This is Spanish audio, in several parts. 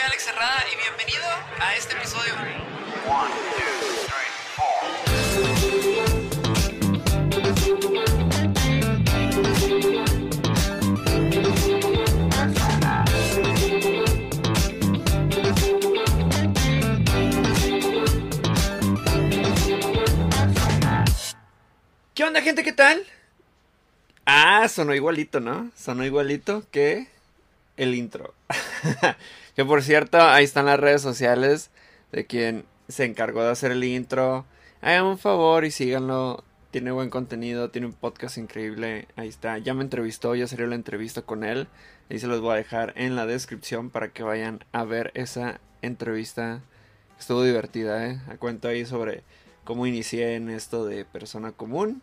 soy Alex Herrada y bienvenido a este episodio. ¿Qué onda gente? ¿Qué tal? Ah, sonó igualito, ¿no? Sonó igualito que el intro. que por cierto, ahí están las redes sociales de quien se encargó de hacer el intro. Hagan un favor y síganlo. Tiene buen contenido, tiene un podcast increíble. Ahí está. Ya me entrevistó, ya salió la entrevista con él. Ahí se los voy a dejar en la descripción para que vayan a ver esa entrevista. Estuvo divertida, ¿eh? A cuento ahí sobre cómo inicié en esto de persona común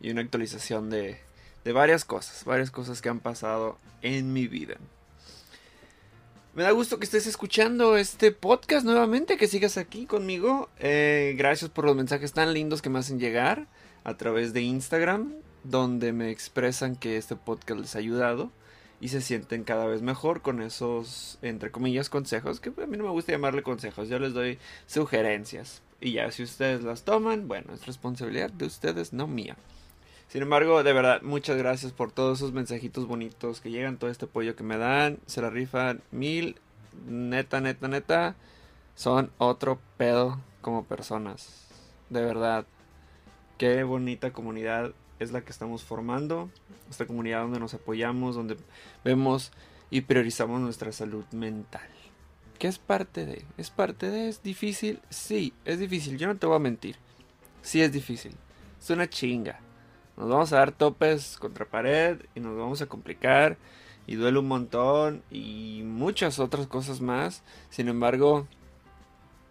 y una actualización de, de varias cosas, varias cosas que han pasado en mi vida. Me da gusto que estés escuchando este podcast nuevamente, que sigas aquí conmigo. Eh, gracias por los mensajes tan lindos que me hacen llegar a través de Instagram, donde me expresan que este podcast les ha ayudado y se sienten cada vez mejor con esos, entre comillas, consejos, que a mí no me gusta llamarle consejos, yo les doy sugerencias. Y ya si ustedes las toman, bueno, es responsabilidad de ustedes, no mía. Sin embargo, de verdad, muchas gracias por todos esos mensajitos bonitos que llegan, todo este apoyo que me dan. Se la rifan mil. Neta, neta, neta. Son otro pedo como personas. De verdad. Qué bonita comunidad es la que estamos formando. Esta comunidad donde nos apoyamos, donde vemos y priorizamos nuestra salud mental. ¿Qué es parte de? ¿Es parte de? ¿Es difícil? Sí, es difícil. Yo no te voy a mentir. Sí es difícil. Es una chinga nos vamos a dar topes contra pared y nos vamos a complicar y duele un montón y muchas otras cosas más. Sin embargo,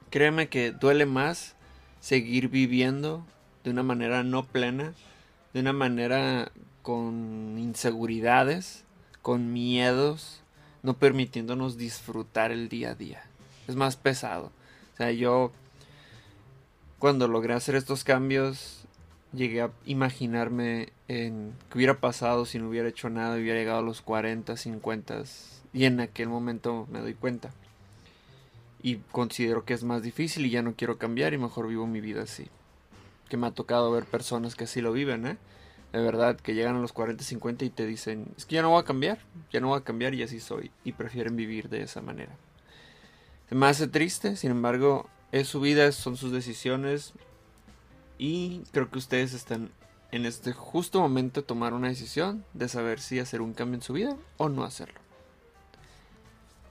créeme que duele más seguir viviendo de una manera no plena, de una manera con inseguridades, con miedos, no permitiéndonos disfrutar el día a día. Es más pesado. O sea, yo cuando logré hacer estos cambios llegué a imaginarme en qué hubiera pasado si no hubiera hecho nada, hubiera llegado a los 40, 50 y en aquel momento me doy cuenta. Y considero que es más difícil y ya no quiero cambiar y mejor vivo mi vida así. Que me ha tocado ver personas que así lo viven, ¿eh? De verdad, que llegan a los 40, 50 y te dicen, es que ya no voy a cambiar, ya no voy a cambiar y así soy. Y prefieren vivir de esa manera. Se me hace triste, sin embargo, es su vida, son sus decisiones y creo que ustedes están en este justo momento de tomar una decisión de saber si hacer un cambio en su vida o no hacerlo.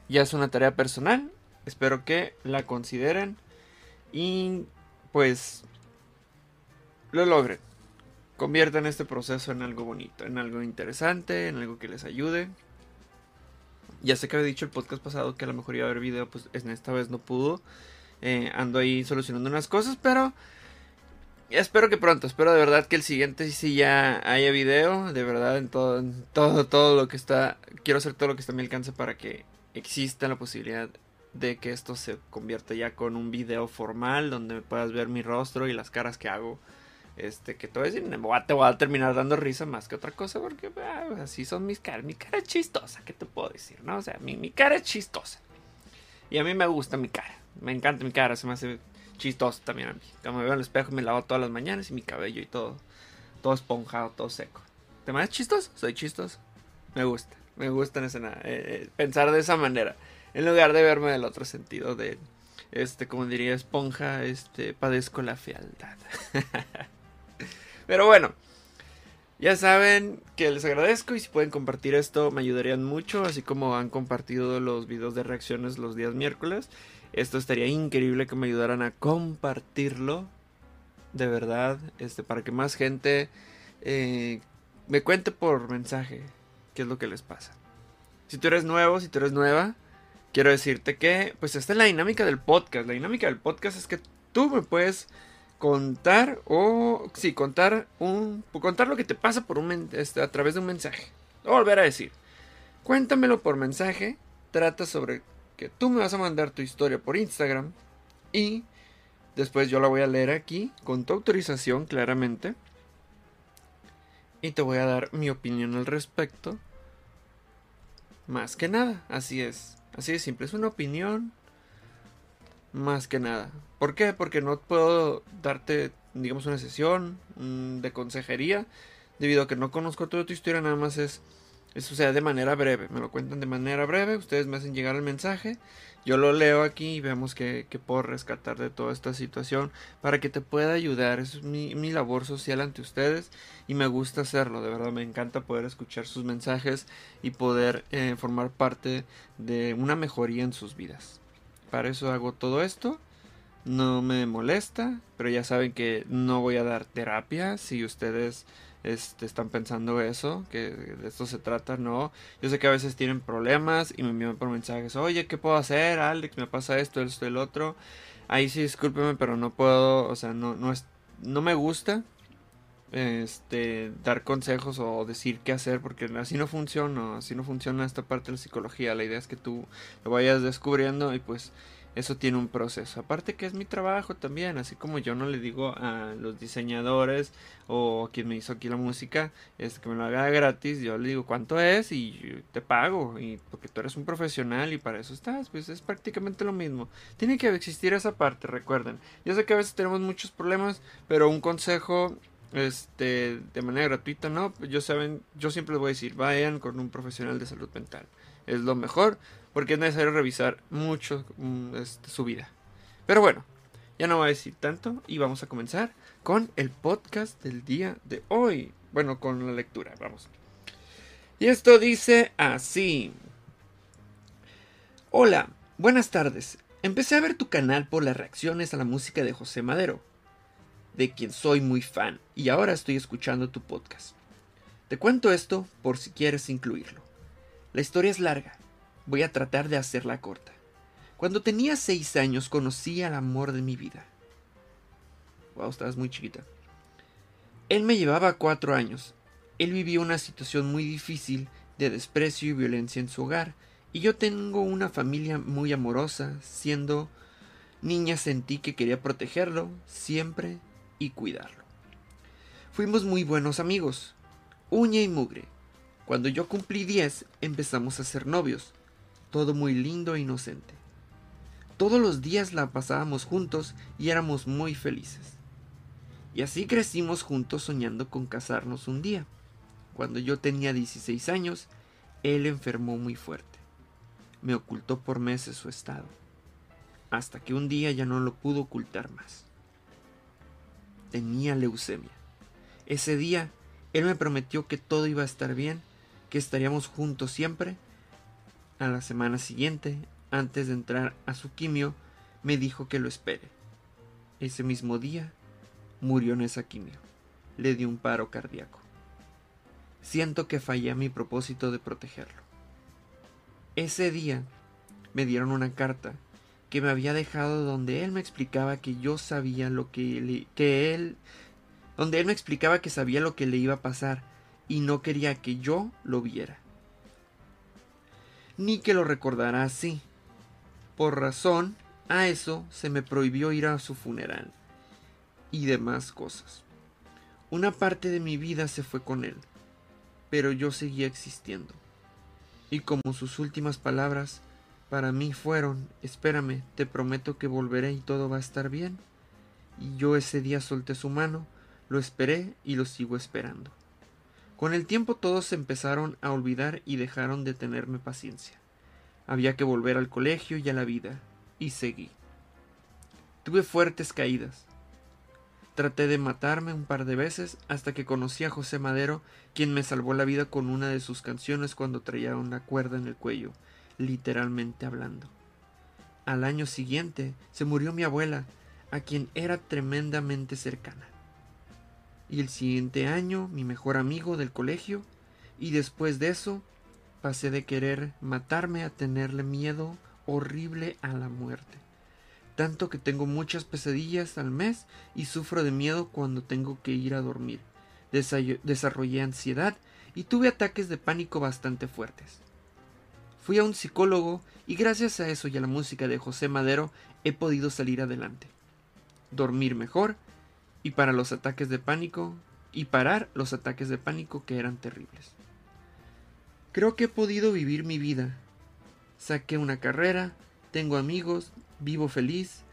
Ya es una tarea personal, espero que la consideren y pues lo logren. Conviertan este proceso en algo bonito, en algo interesante, en algo que les ayude. Ya sé que había dicho el podcast pasado que a lo mejor iba a haber video, pues esta vez no pudo. Eh, ando ahí solucionando unas cosas, pero espero que pronto, espero de verdad que el siguiente sí ya haya video, de verdad en todo, todo, todo lo que está, quiero hacer todo lo que está a mi alcance para que exista la posibilidad de que esto se convierta ya con un video formal donde puedas ver mi rostro y las caras que hago. Este, que te voy a te voy a terminar dando risa más que otra cosa porque ah, así son mis caras. Mi cara es chistosa, ¿qué te puedo decir? ¿No? O sea, mi, mi cara es chistosa. Y a mí me gusta mi cara. Me encanta mi cara, se me hace chistoso también a mí. Cuando me veo en el espejo me lavo todas las mañanas y mi cabello y todo, todo esponjado, todo seco. ¿Te me chistoso? Soy chistoso. Me gusta, me gusta en esa, eh, eh, pensar de esa manera. En lugar de verme del otro sentido de, este, como diría esponja, este, padezco la fealdad. Pero bueno, ya saben que les agradezco y si pueden compartir esto me ayudarían mucho, así como han compartido los videos de reacciones los días miércoles. Esto estaría increíble que me ayudaran a compartirlo. De verdad. Este, para que más gente eh, me cuente por mensaje qué es lo que les pasa. Si tú eres nuevo, si tú eres nueva, quiero decirte que, pues esta es la dinámica del podcast. La dinámica del podcast es que tú me puedes contar o sí, contar un contar lo que te pasa por un este, a través de un mensaje. Volver a decir. Cuéntamelo por mensaje. Trata sobre tú me vas a mandar tu historia por Instagram y después yo la voy a leer aquí con tu autorización claramente y te voy a dar mi opinión al respecto. Más que nada, así es. Así de simple, es una opinión más que nada. ¿Por qué? Porque no puedo darte, digamos, una sesión mm, de consejería debido a que no conozco toda tu historia, nada más es, eso sea de manera breve, me lo cuentan de manera breve, ustedes me hacen llegar el mensaje, yo lo leo aquí y vemos que, puedo rescatar de toda esta situación para que te pueda ayudar, es mi, mi labor social ante ustedes y me gusta hacerlo, de verdad me encanta poder escuchar sus mensajes y poder eh, formar parte de una mejoría en sus vidas. Para eso hago todo esto no me molesta, pero ya saben que no voy a dar terapia si ustedes este, están pensando eso, que de esto se trata, no. Yo sé que a veces tienen problemas y me envían por mensajes, oye, ¿qué puedo hacer, Alex? Me pasa esto, esto, el otro. Ahí sí, discúlpeme, pero no puedo, o sea, no, no, es, no me gusta este, dar consejos o decir qué hacer, porque así no funciona, así no funciona esta parte de la psicología. La idea es que tú lo vayas descubriendo y pues eso tiene un proceso. Aparte que es mi trabajo también, así como yo no le digo a los diseñadores o quien me hizo aquí la música, es que me lo haga gratis, yo le digo cuánto es y te pago, y porque tú eres un profesional y para eso estás, pues es prácticamente lo mismo. Tiene que existir esa parte, recuerden. Yo sé que a veces tenemos muchos problemas, pero un consejo este de manera gratuita, no, yo saben, yo siempre les voy a decir, vayan con un profesional de salud mental. Es lo mejor porque es necesario revisar mucho mm, este, su vida. Pero bueno, ya no voy a decir tanto y vamos a comenzar con el podcast del día de hoy. Bueno, con la lectura, vamos. Y esto dice así. Hola, buenas tardes. Empecé a ver tu canal por las reacciones a la música de José Madero, de quien soy muy fan, y ahora estoy escuchando tu podcast. Te cuento esto por si quieres incluirlo. La historia es larga, Voy a tratar de hacerla corta. Cuando tenía seis años conocí al amor de mi vida. Wow, estabas muy chiquita. Él me llevaba cuatro años. Él vivía una situación muy difícil de desprecio y violencia en su hogar, y yo tengo una familia muy amorosa, siendo niña sentí que quería protegerlo siempre y cuidarlo. Fuimos muy buenos amigos, uña y mugre. Cuando yo cumplí diez empezamos a ser novios todo muy lindo e inocente. Todos los días la pasábamos juntos y éramos muy felices. Y así crecimos juntos soñando con casarnos un día. Cuando yo tenía 16 años, él enfermó muy fuerte. Me ocultó por meses su estado, hasta que un día ya no lo pudo ocultar más. Tenía leucemia. Ese día, él me prometió que todo iba a estar bien, que estaríamos juntos siempre a la semana siguiente, antes de entrar a su quimio, me dijo que lo espere. Ese mismo día murió en esa quimio. Le dio un paro cardíaco. Siento que fallé a mi propósito de protegerlo. Ese día me dieron una carta que me había dejado donde él me explicaba que yo sabía lo que, que él donde él me explicaba que sabía lo que le iba a pasar y no quería que yo lo viera ni que lo recordara así. Por razón a eso se me prohibió ir a su funeral y demás cosas. Una parte de mi vida se fue con él, pero yo seguía existiendo. Y como sus últimas palabras para mí fueron, espérame, te prometo que volveré y todo va a estar bien. Y yo ese día solté su mano, lo esperé y lo sigo esperando. Con el tiempo todos se empezaron a olvidar y dejaron de tenerme paciencia. Había que volver al colegio y a la vida, y seguí. Tuve fuertes caídas. Traté de matarme un par de veces hasta que conocí a José Madero, quien me salvó la vida con una de sus canciones cuando traía una cuerda en el cuello, literalmente hablando. Al año siguiente se murió mi abuela, a quien era tremendamente cercana y el siguiente año mi mejor amigo del colegio, y después de eso pasé de querer matarme a tenerle miedo horrible a la muerte. Tanto que tengo muchas pesadillas al mes y sufro de miedo cuando tengo que ir a dormir. Desarrollé ansiedad y tuve ataques de pánico bastante fuertes. Fui a un psicólogo y gracias a eso y a la música de José Madero he podido salir adelante. Dormir mejor y para los ataques de pánico y parar los ataques de pánico que eran terribles. Creo que he podido vivir mi vida saqué una carrera, tengo amigos, vivo feliz,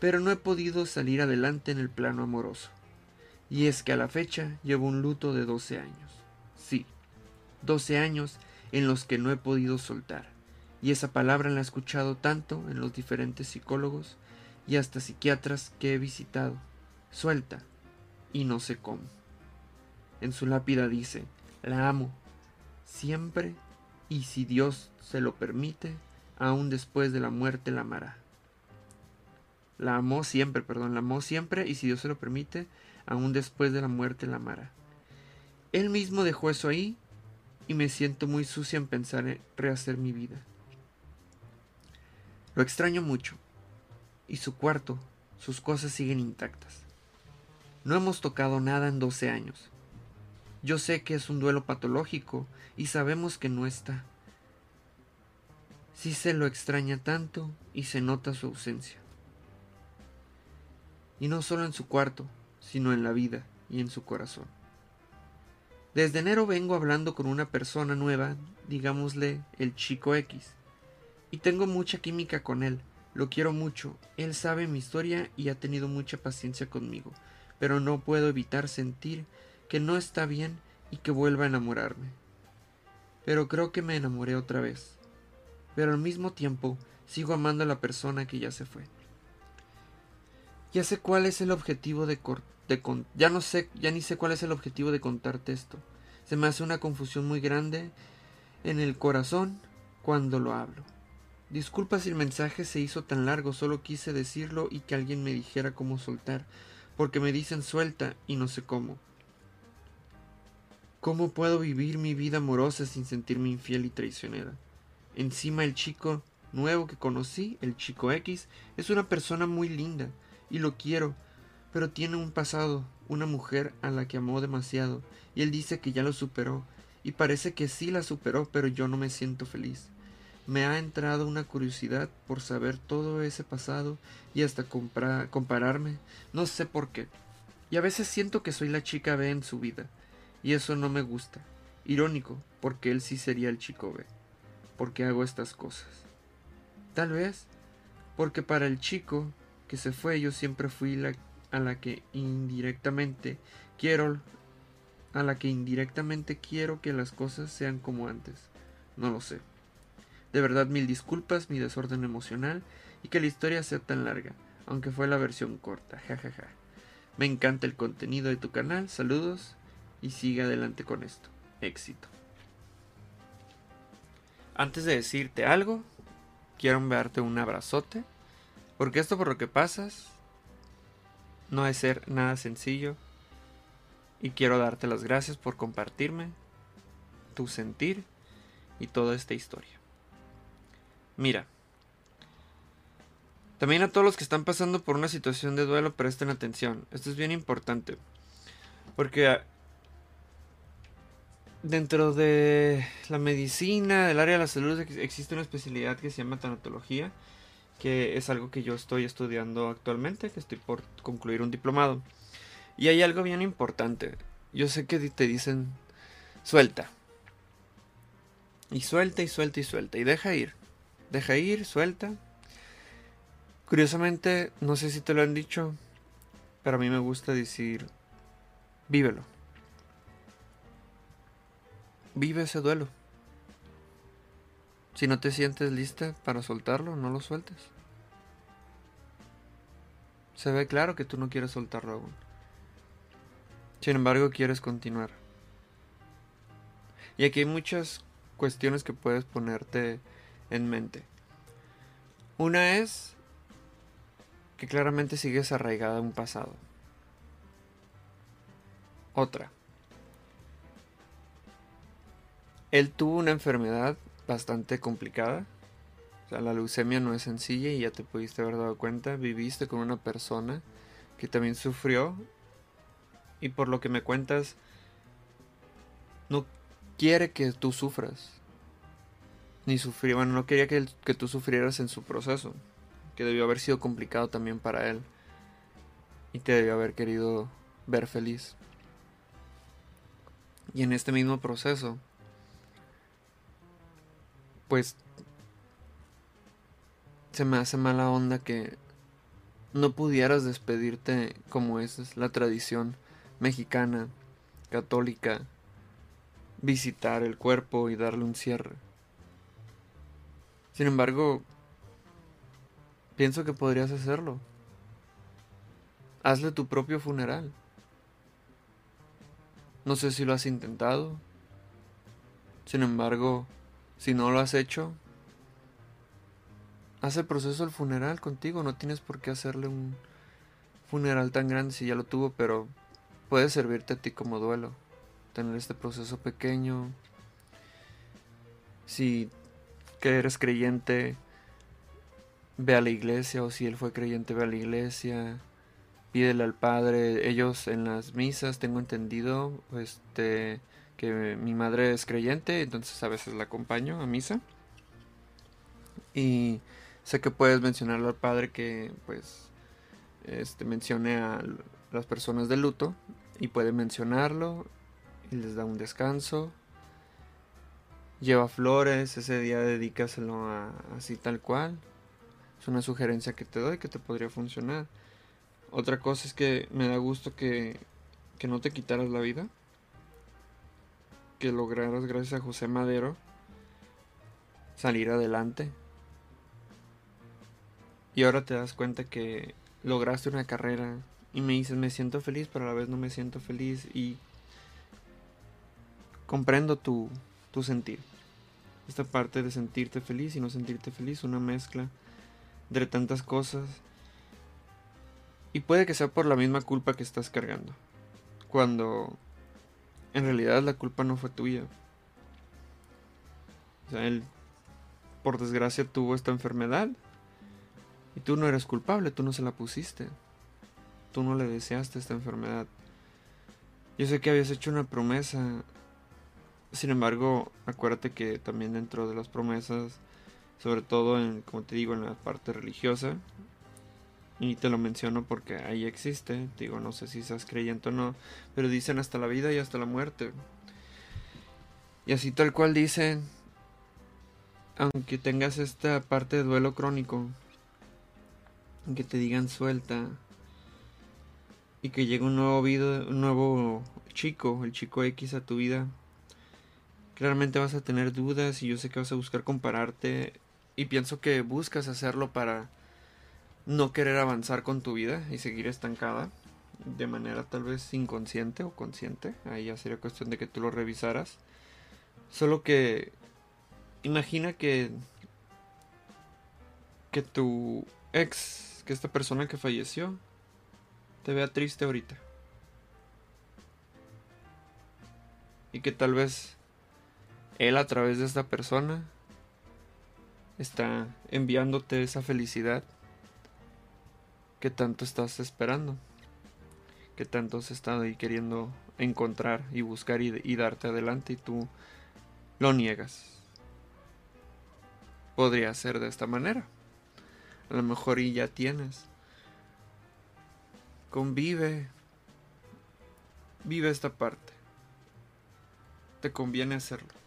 pero no he podido salir adelante en el plano amoroso. Y es que a la fecha llevo un luto de 12 años. Sí, 12 años en los que no he podido soltar. Y esa palabra la he escuchado tanto en los diferentes psicólogos y hasta psiquiatras que he visitado. Suelta. Y no sé cómo. En su lápida dice, la amo. Siempre y si Dios se lo permite, aún después de la muerte la amará. La amó siempre, perdón, la amó siempre y si Dios se lo permite, aún después de la muerte la amará. Él mismo dejó eso ahí y me siento muy sucia en pensar en rehacer mi vida. Lo extraño mucho y su cuarto, sus cosas siguen intactas. No hemos tocado nada en 12 años. Yo sé que es un duelo patológico y sabemos que no está. Sí se lo extraña tanto y se nota su ausencia. Y no solo en su cuarto, sino en la vida y en su corazón. Desde enero vengo hablando con una persona nueva, digámosle el chico X, y tengo mucha química con él, lo quiero mucho, él sabe mi historia y ha tenido mucha paciencia conmigo, pero no puedo evitar sentir que no está bien y que vuelva a enamorarme. Pero creo que me enamoré otra vez. Pero al mismo tiempo sigo amando a la persona que ya se fue. Ya sé cuál es el objetivo de, de ya no sé, ya ni sé cuál es el objetivo de contarte esto. Se me hace una confusión muy grande en el corazón cuando lo hablo. Disculpa si el mensaje se hizo tan largo, solo quise decirlo y que alguien me dijera cómo soltar, porque me dicen suelta y no sé cómo. ¿Cómo puedo vivir mi vida amorosa sin sentirme infiel y traicionera? Encima el chico nuevo que conocí, el chico X, es una persona muy linda, y lo quiero, pero tiene un pasado, una mujer a la que amó demasiado, y él dice que ya lo superó, y parece que sí la superó, pero yo no me siento feliz. Me ha entrado una curiosidad por saber todo ese pasado y hasta compararme, no sé por qué. Y a veces siento que soy la chica B en su vida, y eso no me gusta. Irónico, porque él sí sería el chico B. porque hago estas cosas? Tal vez porque para el chico que se fue, yo siempre fui a la que indirectamente quiero a la que indirectamente quiero que las cosas sean como antes. No lo sé. De verdad mil disculpas, mi desorden emocional y que la historia sea tan larga, aunque fue la versión corta. jajaja. Ja, ja. Me encanta el contenido de tu canal, saludos y sigue adelante con esto. Éxito. Antes de decirte algo, quiero enviarte un abrazote porque esto por lo que pasas no es ser nada sencillo. Y quiero darte las gracias por compartirme tu sentir y toda esta historia. Mira, también a todos los que están pasando por una situación de duelo presten atención. Esto es bien importante. Porque ah, dentro de la medicina, del área de la salud, existe una especialidad que se llama tanatología que es algo que yo estoy estudiando actualmente, que estoy por concluir un diplomado. Y hay algo bien importante. Yo sé que te dicen, suelta. Y suelta y suelta y suelta. Y deja ir. Deja ir, suelta. Curiosamente, no sé si te lo han dicho, pero a mí me gusta decir, vívelo. Vive ese duelo. Si no te sientes lista para soltarlo, no lo sueltes. Se ve claro que tú no quieres soltarlo aún. Sin embargo, quieres continuar. Y aquí hay muchas cuestiones que puedes ponerte en mente. Una es que claramente sigues arraigada a un pasado. Otra. Él tuvo una enfermedad bastante complicada. O sea, la leucemia no es sencilla y ya te pudiste haber dado cuenta. Viviste con una persona que también sufrió y por lo que me cuentas no quiere que tú sufras. Ni sufrir, bueno, no quería que, tú sufrieras en su proceso. Que debió haber sido complicado también para él. Y te debió haber querido ver feliz. Y en este mismo proceso, pues se me hace mala onda que no pudieras despedirte como es la tradición mexicana, católica, visitar el cuerpo y darle un cierre. Sin embargo, pienso que podrías hacerlo. Hazle tu propio funeral. No sé si lo has intentado. Sin embargo, si no lo has hecho, haz el proceso del funeral contigo. No tienes por qué hacerle un funeral tan grande si ya lo tuvo, pero puede servirte a ti como duelo. Tener este proceso pequeño. Si que eres creyente, ve a la iglesia, o si él fue creyente, ve a la iglesia. Pídele al Padre. Ellos en las misas, tengo entendido, este, que mi madre es creyente, entonces a veces la acompaño a misa. Y sé que puedes mencionarle al Padre que, pues, este, mencione a las personas de luto y puede mencionarlo y les da un descanso. Lleva flores, ese día dedícaselo a, así tal cual. Es una sugerencia que te doy que te podría funcionar. Otra cosa es que me da gusto que, que no te quitaras la vida. Que lograras, gracias a José Madero, salir adelante. Y ahora te das cuenta que lograste una carrera y me dices, me siento feliz, pero a la vez no me siento feliz y comprendo tu, sentir. Esta parte de sentirte feliz y no sentirte feliz, una mezcla de tantas cosas. Y puede que sea por la misma culpa que estás cargando. Cuando en realidad la culpa no fue tuya. O él por desgracia tuvo esta enfermedad. Y tú no eres culpable, tú no se la pusiste tú no le deseaste esta enfermedad. Yo sé que habías hecho una promesa. Sin embargo, acuérdate que también dentro de las promesas, sobre todo en, como te digo, en la parte religiosa, y te lo menciono porque ahí existe, digo, no sé si seas creyente o no, pero dicen hasta la vida y hasta la muerte. Y así tal cual dicen, aunque tengas esta parte de duelo crónico, aunque te digan suelta, y que llegue un nuevo video, un nuevo chico, el chico X a tu vida, claramente vas a tener dudas y yo sé que vas a buscar compararte y pienso que buscas hacerlo para no querer avanzar con tu vida y seguir estancada de manera tal vez inconsciente o consciente, ahí ya sería cuestión de que tú lo revisaras. Solo que imagina que que tu ex, que esta persona que falleció te vea triste ahorita. Y que tal vez él a través de esta persona está enviándote esa felicidad que tanto estás esperando, que tanto has estado ahí queriendo encontrar y buscar y, y darte adelante y tú lo niegas. Podría ser de esta manera. A lo mejor y ya tienes Convive. Vive esta parte. Te conviene hacerlo.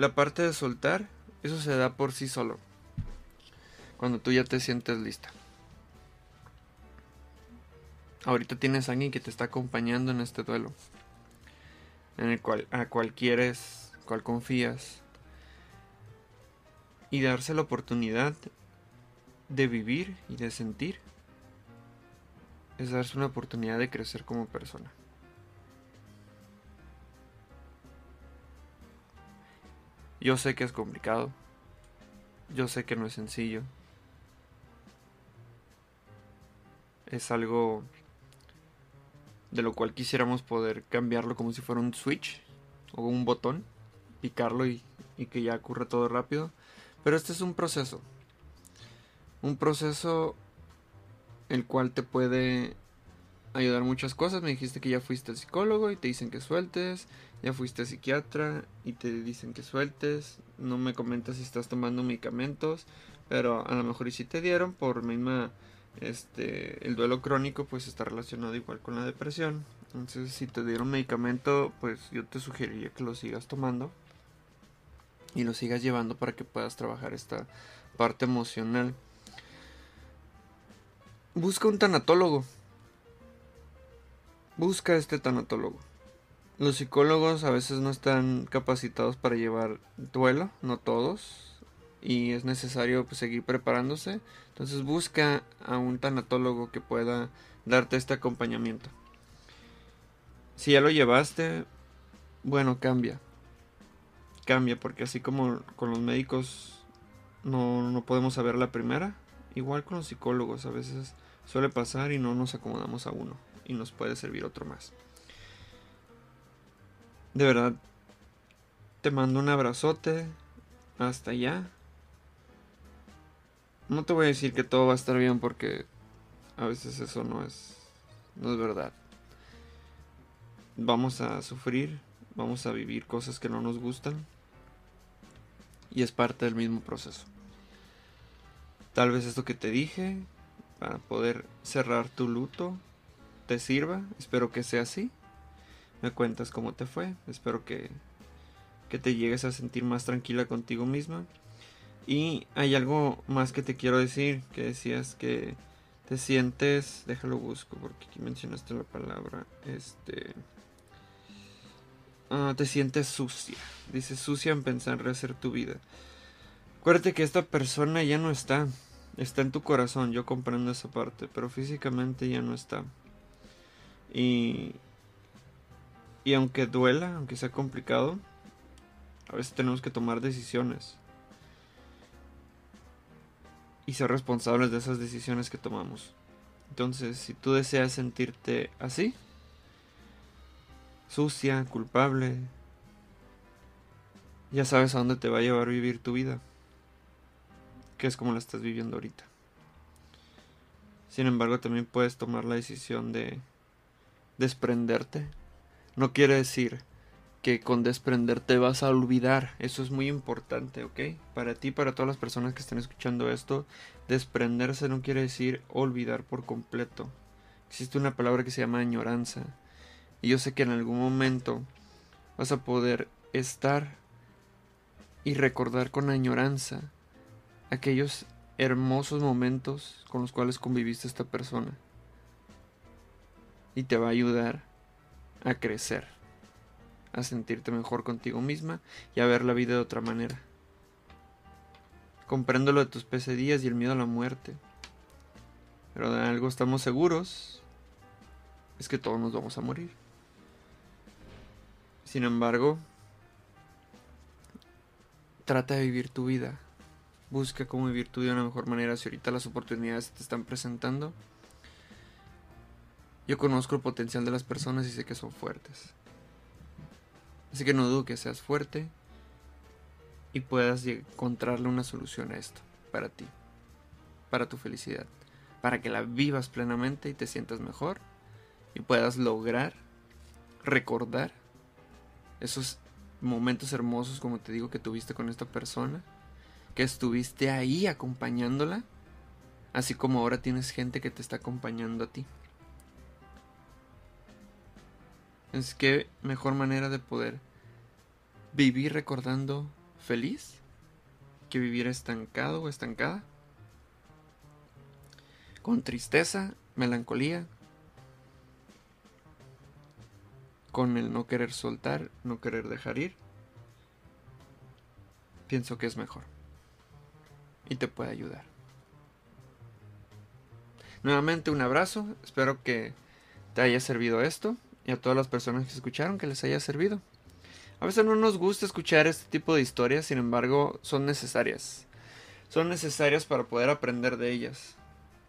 La parte de soltar, eso se da por sí solo. Cuando tú ya te sientes lista. Ahorita tienes a alguien que te está acompañando en este duelo. En el cual a cual quieres, cual confías. Y darse la oportunidad de vivir y de sentir es darse una oportunidad de crecer como persona. Yo sé que es complicado. Yo sé que no es sencillo. Es algo de lo cual quisiéramos poder cambiarlo como si fuera un switch o un botón, picarlo y, y que ya ocurra todo rápido. Pero este es un proceso. Un proceso el cual te puede ayudar muchas cosas. Me dijiste que ya fuiste al psicólogo y te dicen que sueltes. Ya fuiste al psiquiatra y te dicen que sueltes. No me comentas si estás tomando medicamentos. Pero a lo mejor y si te dieron por misma este el duelo crónico pues está relacionado igual con la depresión. Entonces si te dieron medicamento pues yo te sugeriría que lo sigas tomando. y lo sigas llevando para que puedas trabajar esta parte emocional. Busca un tanatólogo. Busca este tanatólogo. Los psicólogos a veces no están capacitados para llevar duelo, no todos, y es necesario pues, seguir preparándose. Entonces busca a un tanatólogo que pueda darte este acompañamiento. Si ya lo llevaste, bueno, cambia. Cambia, porque así como con los médicos no, no podemos saber la primera, igual con los psicólogos a veces suele pasar y no nos acomodamos a uno y nos puede servir otro más. De verdad, te mando un abrazote. Hasta allá. No te voy a decir que todo va a estar bien porque a veces eso no es, no es verdad. Vamos a sufrir, vamos a vivir cosas que no nos gustan y es parte del mismo proceso. Tal vez esto que te dije para poder cerrar tu luto te sirva, espero que sea así. Me cuentas cómo te fue, espero que, que te llegues a sentir más tranquila contigo misma. Y hay algo más que te quiero decir, que decías que te sientes, déjalo busco porque aquí mencionaste la palabra, este... Ah, te sientes sucia. Dice sucia en pensar en rehacer tu vida. Acuérdate que esta persona ya no está. Está en tu corazón, yo comprendo esa parte, pero físicamente ya no está. Y, y aunque duela, aunque sea complicado, a veces tenemos que tomar decisiones. Y ser responsables de esas decisiones que tomamos. Entonces, si tú deseas sentirte así, sucia, culpable, ya sabes a dónde te va a llevar vivir tu vida que es como la estás viviendo ahorita. Sin embargo, también puedes tomar la decisión de desprenderte. No quiere decir que con desprenderte vas a olvidar. Eso es muy importante, ¿ok? Para ti, para todas las personas que estén escuchando esto, desprenderse no quiere decir olvidar por completo. Existe una palabra que se llama añoranza. Y yo sé que en algún momento vas a poder estar y recordar con añoranza aquellos hermosos momentos con los cuales conviviste esta persona. Y te va a ayudar a crecer, a sentirte mejor contigo misma y a ver la vida de otra manera. Comprendo lo de tus pesadillas y el miedo a la muerte. Pero de algo estamos seguros, es que todos nos vamos a morir. Sin embargo, trata de vivir tu vida Busca cómo vivir tu vida de una mejor manera si ahorita las oportunidades te están presentando. Yo conozco el potencial de las personas y sé que son fuertes. Así que no dudo que seas fuerte y puedas encontrarle una solución a esto, para ti, para tu felicidad, para que la vivas plenamente y te sientas mejor y puedas lograr recordar esos momentos hermosos como te digo que tuviste con esta persona que estuviste ahí acompañándola, así como ahora tienes gente que te está acompañando a ti. Es que mejor manera de poder vivir recordando feliz que vivir estancado o estancada. Con tristeza, melancolía, con el no querer soltar, no querer dejar ir. Pienso que es mejor y te puede ayudar. Nuevamente un abrazo, espero que te haya servido esto y a todas las personas que escucharon que les haya servido. A veces no nos gusta escuchar este tipo de historias, sin embargo son necesarias. Son necesarias para poder aprender de ellas.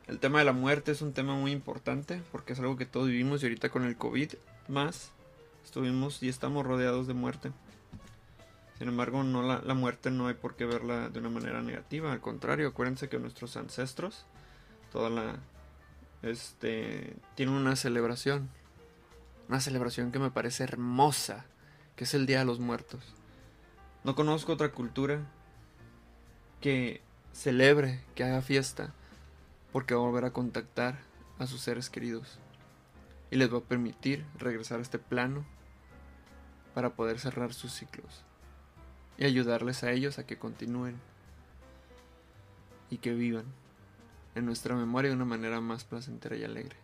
El tema de la muerte es un tema muy importante porque es algo que todos vivimos y ahorita con el COVID más estuvimos y estamos rodeados de muerte. Sin embargo, no la, muerte no hay por qué verla de una manera negativa. Al contrario, acuérdense que nuestros ancestros, toda la, este, tienen una celebración, una celebración que me parece hermosa, que es el Día de los Muertos. No conozco otra cultura que celebre, que haga fiesta, porque va a volver a contactar a sus seres queridos y les va a permitir regresar a este plano para poder cerrar sus ciclos y ayudarles a ellos a que continúen y que vivan en nuestra memoria de una manera más placentera y alegre.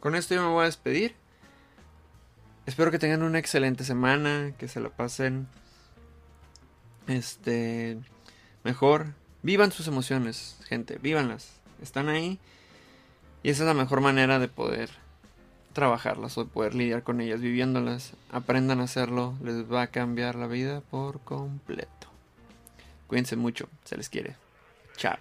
Con esto yo me voy a despedir. Espero que tengan una excelente semana, que se la pasen este mejor. Vivan sus emociones, gente, vívanlas. Están ahí y esa es la mejor manera de poder trabajarlas o de poder lidiar con ellas, viviéndolas. Aprendan a hacerlo, les va a cambiar la vida por completo. Cuídense mucho, se les quiere. Chao.